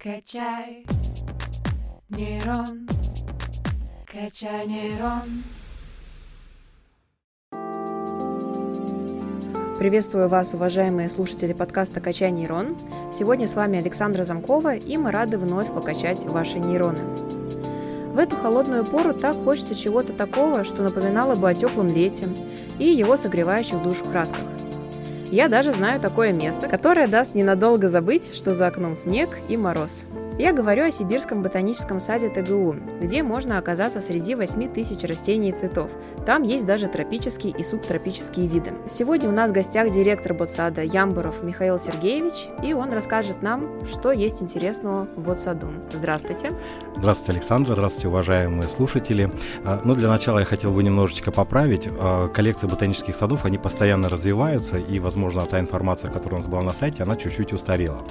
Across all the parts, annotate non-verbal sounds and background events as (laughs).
Качай нейрон, качай нейрон. Приветствую вас, уважаемые слушатели подкаста «Качай нейрон». Сегодня с вами Александра Замкова, и мы рады вновь покачать ваши нейроны. В эту холодную пору так хочется чего-то такого, что напоминало бы о теплом лете и его согревающих душу красках. Я даже знаю такое место, которое даст ненадолго забыть, что за окном снег и мороз – я говорю о Сибирском ботаническом саде ТГУ, где можно оказаться среди 8 тысяч растений и цветов. Там есть даже тропические и субтропические виды. Сегодня у нас в гостях директор ботсада Ямбуров Михаил Сергеевич, и он расскажет нам, что есть интересного в ботсаду. Здравствуйте. Здравствуйте, Александра. Здравствуйте, уважаемые слушатели. А, ну, для начала я хотел бы немножечко поправить. А, коллекции ботанических садов, они постоянно развиваются, и, возможно, та информация, которая у нас была на сайте, она чуть-чуть устарела.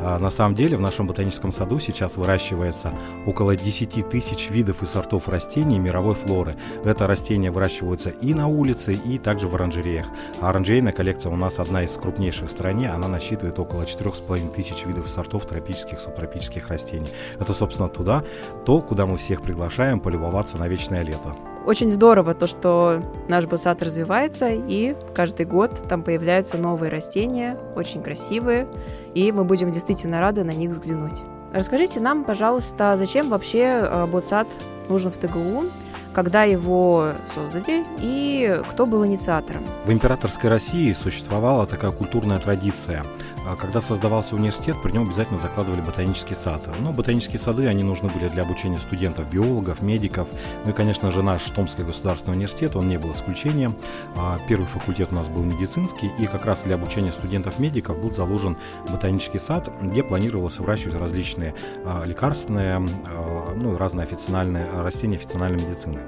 А, на самом деле, в нашем ботаническом саду году сейчас выращивается около 10 тысяч видов и сортов растений мировой флоры. Это растения выращиваются и на улице, и также в оранжереях. А оранжерейная коллекция у нас одна из крупнейших в стране. Она насчитывает около 4,5 тысяч видов и сортов тропических, субтропических растений. Это, собственно, туда, то, куда мы всех приглашаем полюбоваться на вечное лето. Очень здорово то, что наш сад развивается, и каждый год там появляются новые растения, очень красивые, и мы будем действительно рады на них взглянуть. Расскажите нам, пожалуйста, зачем вообще э, ботсад нужен в ТГУ, когда его создали и кто был инициатором? В императорской России существовала такая культурная традиция – когда создавался университет, при нем обязательно закладывали ботанический сад. Но ботанические сады, они нужны были для обучения студентов, биологов, медиков. Ну и, конечно же, наш Томский государственный университет, он не был исключением. А первый факультет у нас был медицинский, и как раз для обучения студентов-медиков был заложен ботанический сад, где планировалось выращивать различные а, лекарственные, ну и разные официальные растения официальной медицины.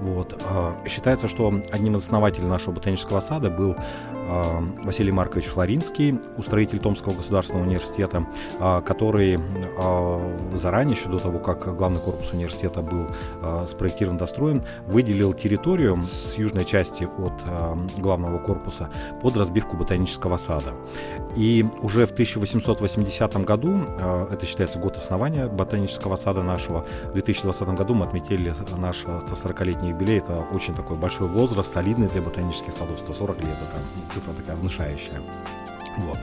Вот. Считается, что одним из основателей нашего ботанического сада был Василий Маркович Флоринский, устроитель Томского государственного университета, а, который а, заранее, еще до того, как главный корпус университета был спроектирован, достроен, выделил территорию с южной части от главного корпуса под разбивку ботанического сада. И уже в 1880 году, это считается год основания ботанического сада нашего, в 2020 году мы отметили наш 140-летний юбилей. Это очень такой большой возраст, солидный для ботанических садов, 140 лет, это цифра такая внушающая. Вот.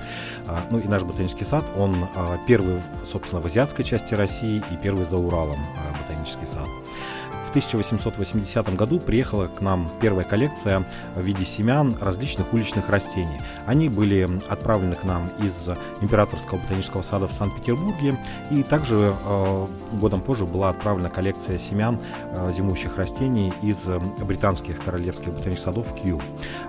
А, ну и наш ботанический сад, он а, первый, собственно, в азиатской части России и первый за Уралом а, ботанический сад. 1880 году приехала к нам первая коллекция в виде семян различных уличных растений. Они были отправлены к нам из Императорского ботанического сада в Санкт-Петербурге, и также э, годом позже была отправлена коллекция семян э, зимующих растений из британских королевских ботанических садов Кью.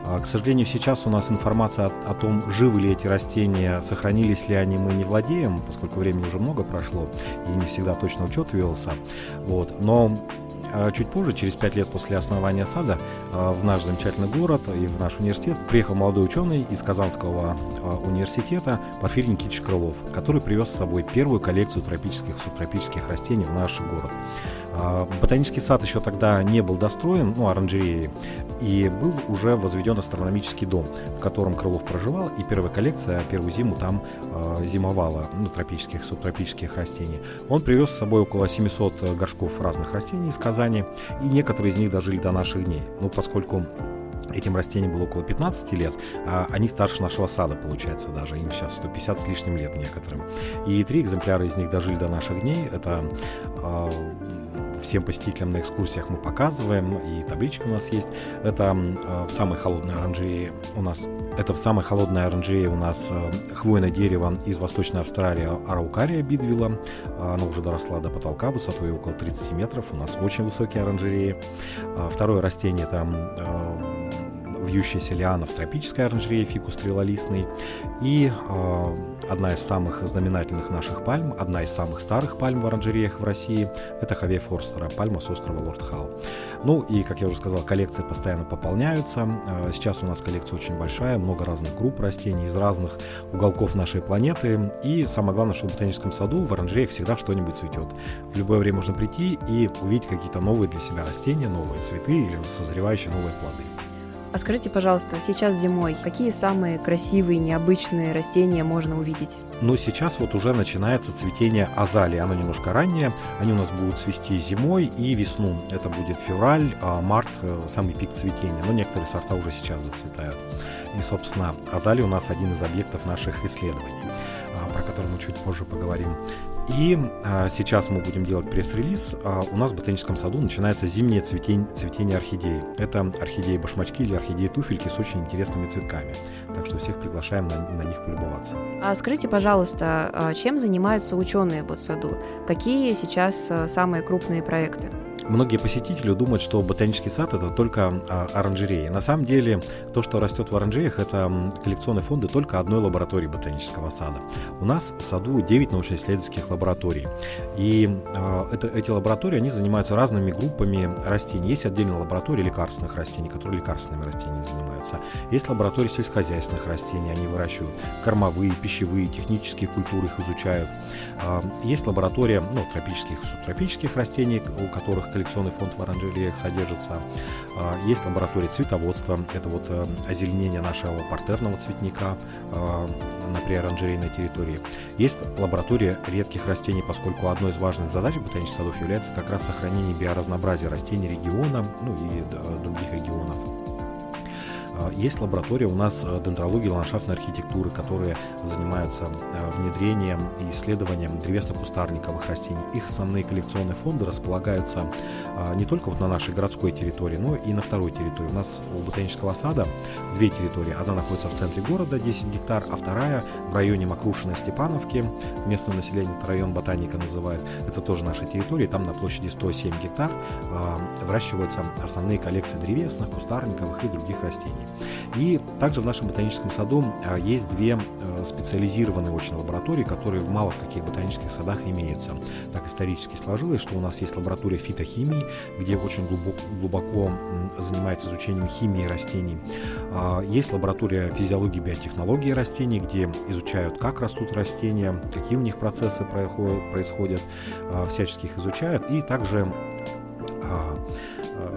Э, к сожалению, сейчас у нас информация о, о том, живы ли эти растения, сохранились ли они, мы не владеем, поскольку времени уже много прошло, и не всегда точно учет велся. Вот. Но чуть позже, через пять лет после основания сада, а, в наш замечательный город и в наш университет приехал молодой ученый из Казанского а, университета Порфирий Никитич Крылов, который привез с собой первую коллекцию тропических и субтропических растений в наш город. Ботанический сад еще тогда не был достроен, ну, оранжереи, и был уже возведен астрономический дом, в котором Крылов проживал, и первая коллекция первую зиму там зимовала, ну, тропических, субтропических растений. Он привез с собой около 700 горшков разных растений из Казани, и некоторые из них дожили до наших дней. Ну, поскольку Этим растениям было около 15 лет, а они старше нашего сада, получается, даже. Им сейчас 150 с лишним лет некоторым. И три экземпляра из них дожили до наших дней. Это э, всем посетителям на экскурсиях мы показываем, и табличка у нас есть. Это э, в самой холодной оранжерее у нас это в самой холодной оранжерее у нас э, хвойное дерево из Восточной Австралии Араукария бидвилла. Оно уже доросла до потолка высотой около 30 метров. У нас очень высокие оранжереи. А второе растение э, вьющаяся лиана в тропической оранжерее, фикус стрелолистный. И э, одна из самых знаменательных наших пальм, одна из самых старых пальм в оранжереях в России, это Хаве Форстера, пальма с острова Лорд Хау. Ну и, как я уже сказал, коллекции постоянно пополняются. А, сейчас у нас коллекция очень большая, много разных групп растений из разных уголков нашей планеты. И самое главное, что в ботаническом саду в оранжерее всегда что-нибудь цветет. В любое время можно прийти и увидеть какие-то новые для себя растения, новые цветы или созревающие новые плоды. А скажите, пожалуйста, сейчас зимой какие самые красивые, необычные растения можно увидеть? Ну, сейчас вот уже начинается цветение азалии. Оно немножко раннее. Они у нас будут цвести зимой и весну. Это будет февраль, а март э, – самый пик цветения. Но некоторые сорта уже сейчас зацветают. И, собственно, азалия у нас один из объектов наших исследований, а, про который мы чуть позже поговорим. И а, сейчас мы будем делать пресс-релиз. А, у нас в ботаническом саду начинается зимнее цветение, цветение орхидей. Это орхидеи башмачки или орхидеи туфельки с очень интересными цветками. Так что всех приглашаем на, на них полюбоваться. А скажите, пожалуйста, а чем занимаются ученые в саду? Какие сейчас а, самые крупные проекты? Многие посетители думают, что ботанический сад это только а, оранжереи. На самом деле, то, что растет в оранжереях, это коллекционные фонды только одной лаборатории ботанического сада. У нас в саду 9 научно-исследовательских лабораторий. И э, это, эти лаборатории, они занимаются разными группами растений. Есть отдельная лаборатория лекарственных растений, которые лекарственными растениями занимаются. Есть лаборатория сельскохозяйственных растений, они выращивают кормовые, пищевые, технические культуры, их изучают. Э, есть лаборатория ну, тропических и субтропических растений, у которых коллекционный фонд в оранжереях содержится. А, есть лаборатория цветоводства, это вот э, озеленение нашего партерного цветника а, на приоранжерейной территории. Есть лаборатория редких растений, поскольку одной из важных задач ботанических садов является как раз сохранение биоразнообразия растений региона, ну и других регионов. А, есть лаборатория у нас э, дендрологии ландшафтной архитектуры, которые занимаются э, внедрением и исследованием древесно-кустарниковых растений. Их основные коллекционные фонды располагаются а, не только вот на нашей городской территории, но и на второй территории. У нас у ботанического сада две территории. Одна находится в центре города, 10 гектар, а вторая в районе Макрушина Степановки. Местное население это район ботаника называют. Это тоже наша территория. Там на площади 107 гектар а, выращиваются основные коллекции древесных, кустарниковых и других растений. И также в нашем ботаническом саду а, есть две а, специализированные очень лаборатории, которые мало в каких ботанических садах имеются. Так исторически сложилось, что у нас есть лаборатория фитохимии, где очень глубоко, глубоко занимается изучением химии растений. А, есть лаборатория физиологии и биотехнологии растений, где изучают, как растут растения, какие у них процессы происходят, всячески их изучают. И также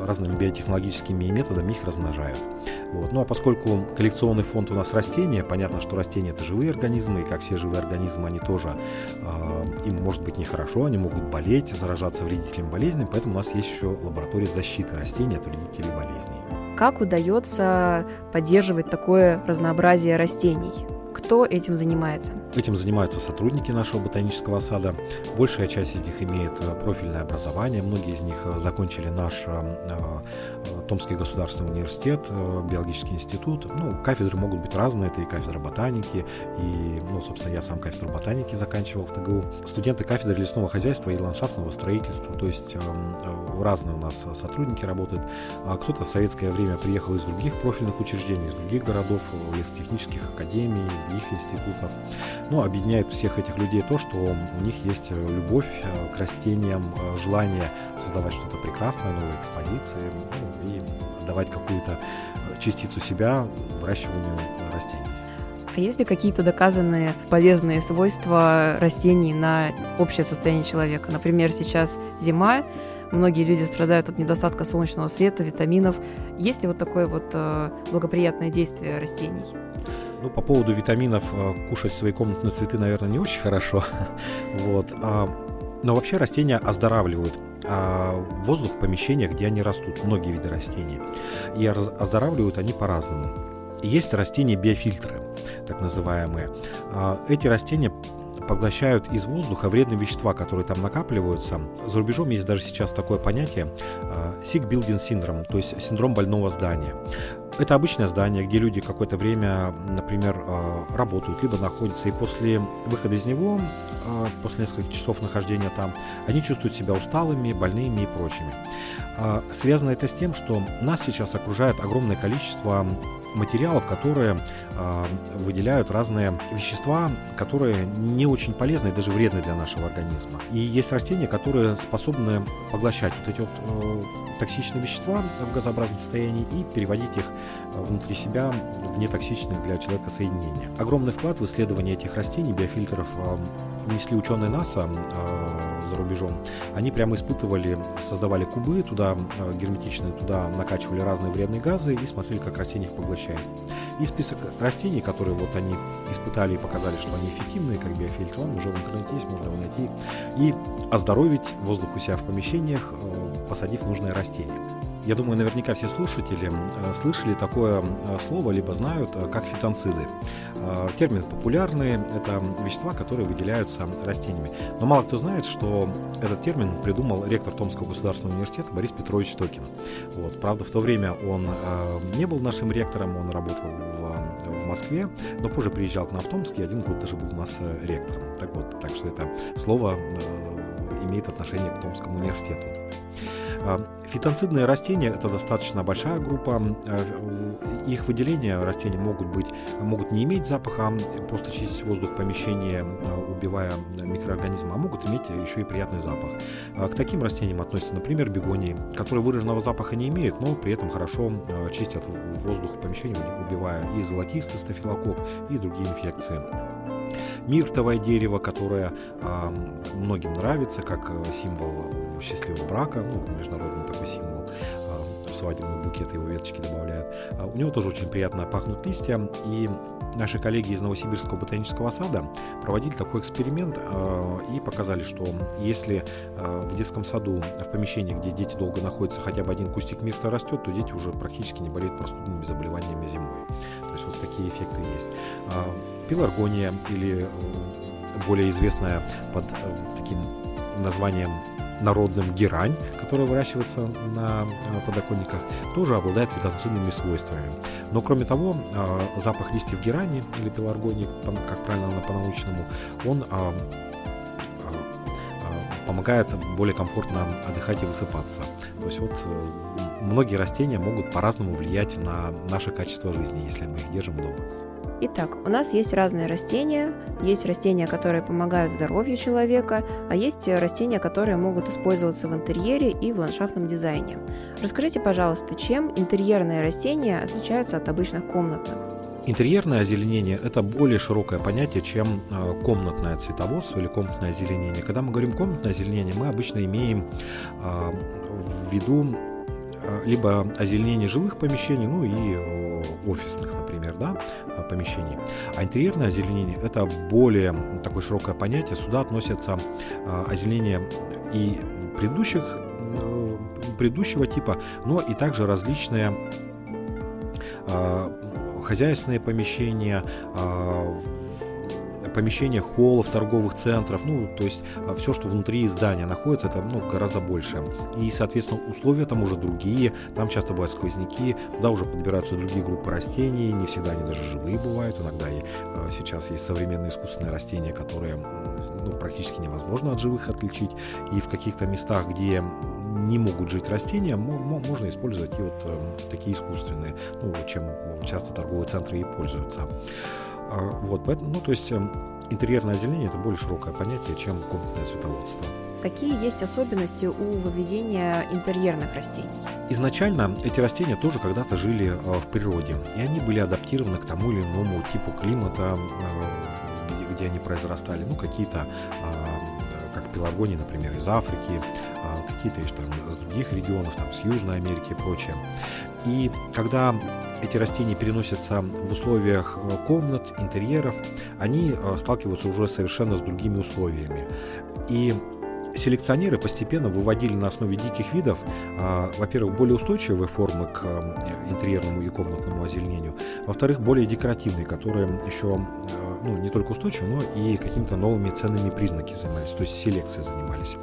разными биотехнологическими методами их размножают. Вот. Ну а поскольку коллекционный фонд у нас растения, понятно, что растения это живые организмы, и как все живые организмы, они тоже, э, им может быть нехорошо, они могут болеть, заражаться вредителями болезней, поэтому у нас есть еще лаборатория защиты растений от вредителей болезней. Как удается поддерживать такое разнообразие растений? Кто этим занимается? Этим занимаются сотрудники нашего ботанического сада. Большая часть из них имеет э, профильное образование. Многие из них э, закончили наш э, Томский государственный университет, биологический институт. Ну, кафедры могут быть разные. Это и кафедра ботаники, и, ну, собственно, я сам кафедру ботаники заканчивал в ТГУ. Студенты кафедры лесного хозяйства и ландшафтного строительства. То есть разные у нас сотрудники работают. А кто-то в советское время приехал из других профильных учреждений, из других городов, лесотехнических академий, их институтов. Но объединяет всех этих людей то, что у них есть э, любовь э, к растениям, э, желание создавать что-то прекрасное, новые экспозиции ну, и давать какую-то частицу себя выращиванию растений. А есть ли какие-то доказанные полезные свойства растений на общее состояние человека? Например, сейчас зима, многие люди страдают от недостатка солнечного света, витаминов. Есть ли вот такое вот благоприятное действие растений? Ну, по поводу витаминов, э, кушать свои комнатные цветы, наверное, не очень хорошо. (laughs) вот. А, но вообще растения оздоравливают а, воздух в помещениях, где они растут, многие виды растений. И оздоравливают они по-разному. Есть растения-биофильтры, так называемые. А, эти растения поглощают из воздуха вредные вещества, которые там накапливаются. За рубежом есть даже сейчас такое понятие sick building syndrome, то есть синдром больного здания. Это обычное здание, где люди какое-то время, например, а, работают, либо находятся, и после выхода из него, а, после нескольких часов нахождения там, они чувствуют себя усталыми, больными и прочими. А, связано это с тем, что нас сейчас окружает огромное количество материалов, которые э, выделяют разные вещества, которые не очень полезны и даже вредны для нашего организма. И есть растения, которые способны поглощать вот эти вот э, токсичные вещества в газообразном состоянии и переводить их э, внутри себя в нетоксичные для человека соединения. Огромный вклад в исследование этих растений, биофильтров, э, внесли ученые НАСА, э, рубежом, они прямо испытывали, создавали кубы, туда герметичные, туда накачивали разные вредные газы и смотрели, как растения их поглощают. И список растений, которые вот они испытали и показали, что они эффективные, как биофильтр, он уже в интернете есть, можно его найти. И оздоровить воздух у себя в помещениях, посадив нужное растение. Я думаю, наверняка все слушатели э, слышали такое э, слово, либо знают, э, как фитонциды. Термин популярный, это вещества, которые выделяются растениями. Но мало кто знает, что этот термин придумал ректор Томского государственного университета Борис Петрович Токин. Вот. Правда, в то время он не был нашим ректором, он работал в, в Москве, но позже приезжал к нам в Томск и один год даже был у нас ректором. Так вот, так что это слово имеет отношение к Томскому университету. А, фитонцидные растения – это достаточно большая группа. А, их выделения растений могут, быть, могут не иметь запаха, просто чистить воздух помещения, а, убивая микроорганизмы, а могут иметь еще и приятный запах. К таким растениям относятся, например, бегонии, которые выраженного запаха не имеют, но при этом хорошо чистят воздух помещения, убивая и золотистый стафилококк, и другие инфекции миртовое дерево, которое многим нравится как э, символ счастливого брака, ну, международный такой символ, в свадебный букет его веточки добавляют. А у него тоже очень приятно пахнут листья, и наши коллеги из Новосибирского ботанического сада проводили такой эксперимент э, и показали, что если э, в детском саду, в помещении, где дети долго находятся, хотя бы один кустик мирта растет, то дети уже практически не болеют простудными заболеваниями зимой. То есть вот такие эффекты есть. Пеларгония или э, более известная под э, таким названием народным герань, которая выращивается на э, подоконниках, тоже обладает фитонцидными свойствами. Но кроме того, запах листьев герани или пеларгонии, как правильно она по-научному, он помогает более комфортно отдыхать и высыпаться. То есть вот многие растения могут по-разному влиять на наше качество жизни, если мы их держим дома. Итак, у нас есть разные растения. Есть растения, которые помогают здоровью человека, а есть растения, которые могут использоваться в интерьере и в ландшафтном дизайне. Расскажите, пожалуйста, чем интерьерные растения отличаются от обычных комнатных? Интерьерное озеленение – это более широкое понятие, чем э, комнатное цветоводство или комнатное озеленение. Когда мы говорим комнатное озеленение, мы обычно имеем а, в виду э, либо озеленение жилых помещений, ну и офисных, например, да, помещений. А интерьерное озеленение – это более такое широкое понятие. Сюда относятся озеленение и предыдущих, э, предыдущего типа, но и также различные хозяйственные помещения, помещения холлов, торговых центров, ну, то есть а, все, что внутри здания находится, это ну, гораздо больше. И, соответственно, условия там уже другие, там часто бывают сквозняки, туда уже подбираются другие группы растений, не всегда они даже живые бывают, иногда и а, сейчас есть современные искусственные растения, которые ну, практически невозможно от живых отличить, и в каких-то местах, где не могут жить растения, можно использовать и вот э, такие искусственные, ну, чем часто торговые центры и пользуются. А, вот, поэтому, ну, то есть эм, интерьерное озеленение – это более широкое понятие, чем комнатное цветоводство. Какие есть особенности у выведения интерьерных растений? Изначально эти растения тоже когда-то жили э, в природе, и они были адаптированы к тому или иному типу климата, э, где они произрастали. Ну, какие-то, а, как пеларгонии, например, из Африки, а, какие-то там, из других регионов, там, с Южной Америки и прочее. И когда эти растения переносятся в условиях э, комнат, интерьеров, они э, сталкиваются уже совершенно с другими условиями. И селекционеры постепенно выводили на основе диких видов, а, во-первых, более устойчивые формы к э, интерьерному и комнатному озеленению, во-вторых, более декоративные, которые еще ну, не только устойчивы, но и какими-то новыми ценными признаками занимались, то есть селекцией занимались.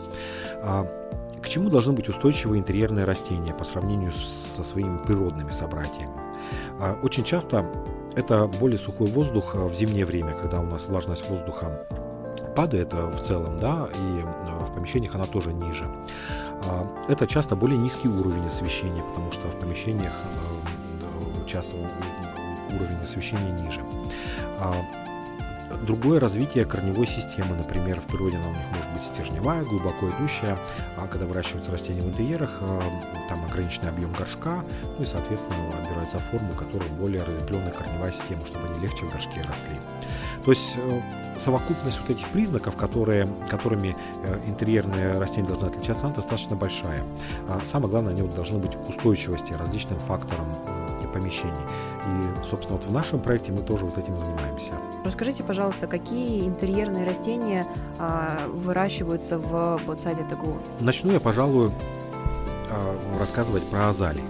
А, к чему должны быть устойчивые интерьерные растения по сравнению со своими природными собратьями? А, очень часто это более сухой воздух а, в зимнее время, когда у нас влажность воздуха падает а, в целом, да, и в помещениях она тоже ниже. Это часто более низкий уровень освещения, потому что в помещениях часто уровень освещения ниже. Другое развитие корневой системы. Например, в природе она у них может быть стержневая, глубоко идущая, а когда выращиваются растения в интерьерах, э, там ограниченный объем горшка, ну и, соответственно, отбирается форму, которая более разветвленная корневая система, чтобы они легче в горшке росли. То есть э, совокупность вот этих признаков, которые, которыми э, интерьерные растения должны отличаться, она достаточно большая. А самое главное, они вот должны быть к устойчивости различным факторам помещений. И, собственно, вот в нашем проекте мы тоже вот этим занимаемся. Расскажите, пожалуйста, какие интерьерные растения а, выращиваются в ботсаде Тагу? Начну я, пожалуй, а, рассказывать про азалии.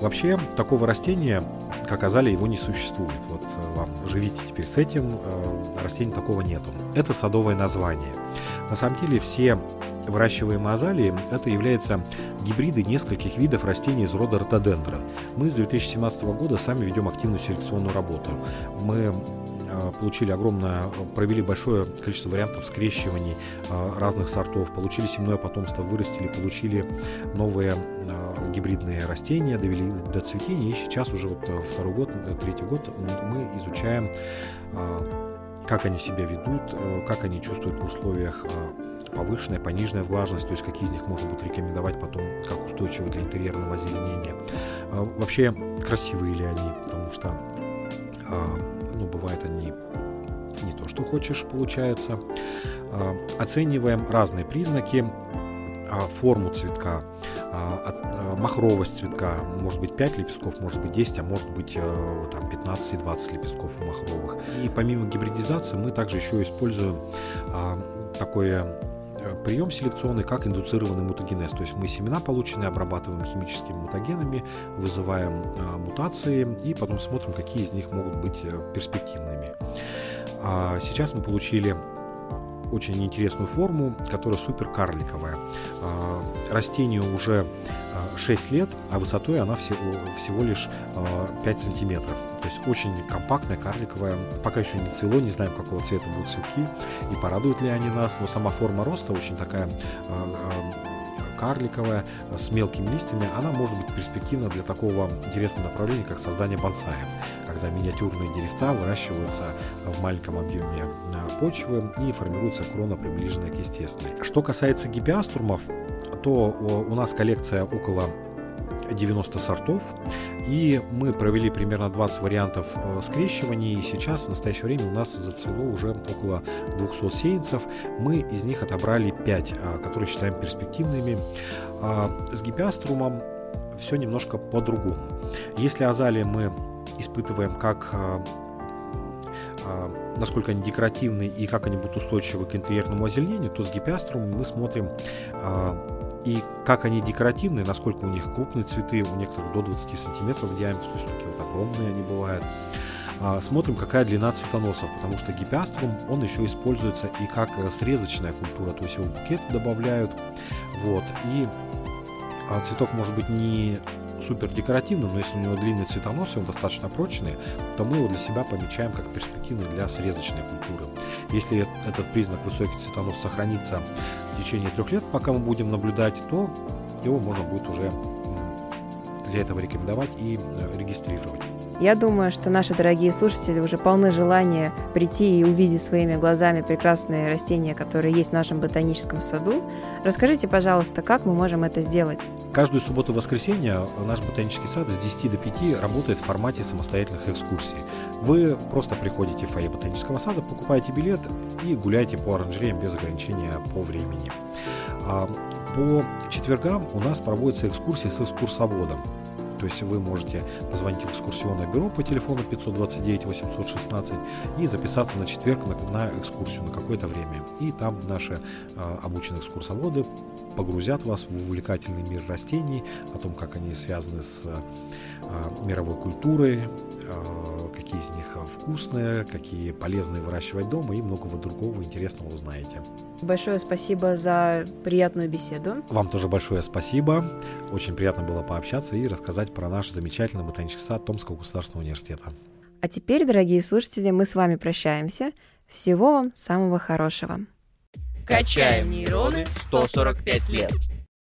Вообще, такого растения, как азалия, его не существует. Вот э, вам живите теперь с этим, э, растения такого нету. Это садовое название. На самом деле все выращиваемые азалии – это являются гибриды нескольких видов растений из рода ротодендра. Мы с 2017 года сами ведем активную селекционную работу. Мы э, получили огромное, провели большое количество вариантов скрещиваний э, разных сортов, получили семенное потомство, вырастили, получили новые э, гибридные растения, довели до цветения, и сейчас уже вот второй год, третий год мы изучаем, как они себя ведут, как они чувствуют в условиях повышенная, пониженная влажность, то есть какие из них можно будет рекомендовать потом как устойчивые для интерьерного озеленения. А, вообще, красивые ли они, потому что, а, ну, бывает они не то, что хочешь, получается. А, оцениваем разные признаки, форму цветка, махровость цветка, может быть 5 лепестков, может быть 10, а может быть э, там 15-20 лепестков у махровых. И помимо гибридизации мы также еще используем такое Э, прием селекционный как индуцированный мутагенез. То есть мы семена полученные обрабатываем химическими мутагенами, вызываем э, мутации и потом смотрим, какие из них могут быть перспективными. А сейчас мы получили очень интересную форму, которая супер карликовая. А, растению уже 6 лет, а высотой она всего, всего лишь 5 сантиметров. То есть очень компактная, карликовая. Пока еще не цвело, не знаем, какого цвета будут цветки и порадуют ли они нас. Но сама форма роста очень такая карликовая, с мелкими листьями, она может быть перспективна для такого интересного направления, как создание бонсаев, когда миниатюрные деревца выращиваются в маленьком объеме почвы и формируется крона, приближенная к естественной. Что касается гипиаструмов, то у нас коллекция около 90 сортов, и мы провели примерно 20 вариантов э, скрещиваний, и сейчас в настоящее время у нас зацвело уже около 200 сеянцев. Мы из них отобрали 5, э, которые считаем перспективными. А, с гипиаструмом все немножко по-другому. Если азалии мы испытываем как э, насколько они декоративны и как они будут устойчивы к интерьерному озеленению, то с гипиаструмом мы смотрим и как они декоративные, насколько у них крупные цветы, у некоторых до 20 сантиметров в диаметре, то есть такие вот огромные они бывают. А, смотрим, какая длина цветоносов, потому что гипиаструм, он еще используется и как срезочная культура, то есть его букет добавляют, вот, и а, цветок может быть не супер декоративным, но если у него длинный цветонос, и он достаточно прочный, то мы его для себя помечаем как перспективный для срезочной культуры. Если этот признак высокий цветонос сохранится в течение трех лет, пока мы будем наблюдать, то его можно будет уже для этого рекомендовать и э, регистрировать. Я думаю, что наши дорогие слушатели уже полны желания прийти и увидеть своими глазами прекрасные растения, которые есть в нашем ботаническом саду. Расскажите, пожалуйста, как мы можем это сделать? Каждую субботу и воскресенье наш ботанический сад с 10 до 5 работает в формате самостоятельных экскурсий. Вы просто приходите в фойе ботанического сада, покупаете билет и гуляете по оранжереям без ограничения по времени. А по четвергам у нас проводятся экскурсии с экскурсоводом. То есть вы можете позвонить в экскурсионное бюро по телефону 529 816 и записаться на четверг на, на экскурсию на какое-то время. И там наши э, обученные экскурсоводы погрузят вас в увлекательный мир растений, о том, как они связаны с э, мировой культурой, какие из них вкусные, какие полезные выращивать дома и многого другого интересного узнаете. Большое спасибо за приятную беседу. Вам тоже большое спасибо. Очень приятно было пообщаться и рассказать про наш замечательный ботанический сад Томского государственного университета. А теперь, дорогие слушатели, мы с вами прощаемся. Всего вам самого хорошего. Качаем нейроны 145 лет.